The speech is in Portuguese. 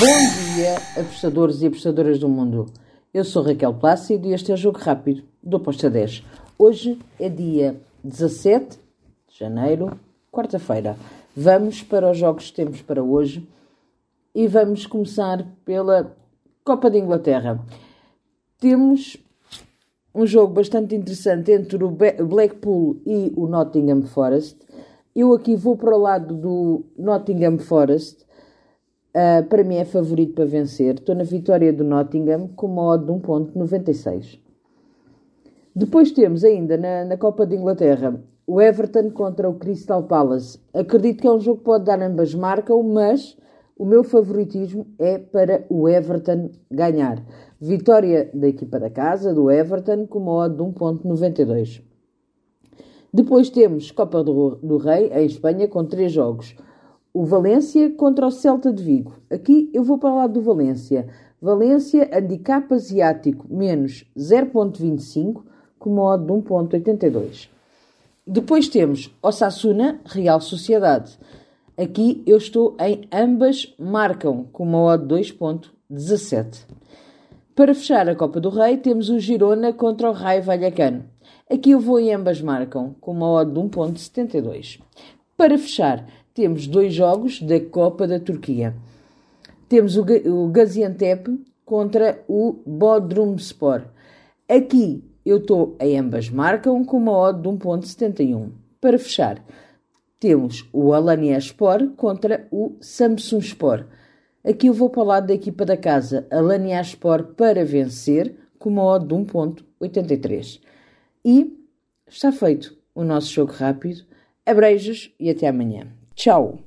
Bom dia, apostadores e apostadoras do mundo. Eu sou Raquel Plácido e este é o Jogo Rápido do Aposta 10. Hoje é dia 17 de janeiro, quarta-feira. Vamos para os jogos que temos para hoje e vamos começar pela Copa de Inglaterra. Temos um jogo bastante interessante entre o Blackpool e o Nottingham Forest. Eu aqui vou para o lado do Nottingham Forest Uh, para mim é favorito para vencer. Estou na vitória do Nottingham com uma odd de 1.96. Depois temos ainda na, na, Copa de Inglaterra o Everton contra o Crystal Palace. Acredito que é um jogo que pode dar ambas marcam, mas o meu favoritismo é para o Everton ganhar. Vitória da equipa da casa, do Everton, com uma odd de 1.92. Depois temos Copa do, do Rei, em Espanha, com três jogos o Valência contra o Celta de Vigo. Aqui eu vou para o lado do Valência. Valência, handicap asiático, menos 0.25, com modo de 1.82. Depois temos Osasuna, Real Sociedade. Aqui eu estou em ambas marcam, com uma odd 2.17. Para fechar a Copa do Rei, temos o Girona contra o Raio Vallecano. Aqui eu vou em ambas marcam, com uma odd de 1.72. Para fechar, temos dois jogos da Copa da Turquia. Temos o, o Gaziantep contra o Bodrumspor. Aqui eu estou em ambas marcam com uma odd de 1.71. Para fechar, temos o Alaniaspor contra o Samsungspor. Aqui eu vou para o lado da equipa da casa Alaniaspor para vencer com uma odd de 1.83. E está feito o nosso jogo rápido. Abreijos e até amanhã. Tchau!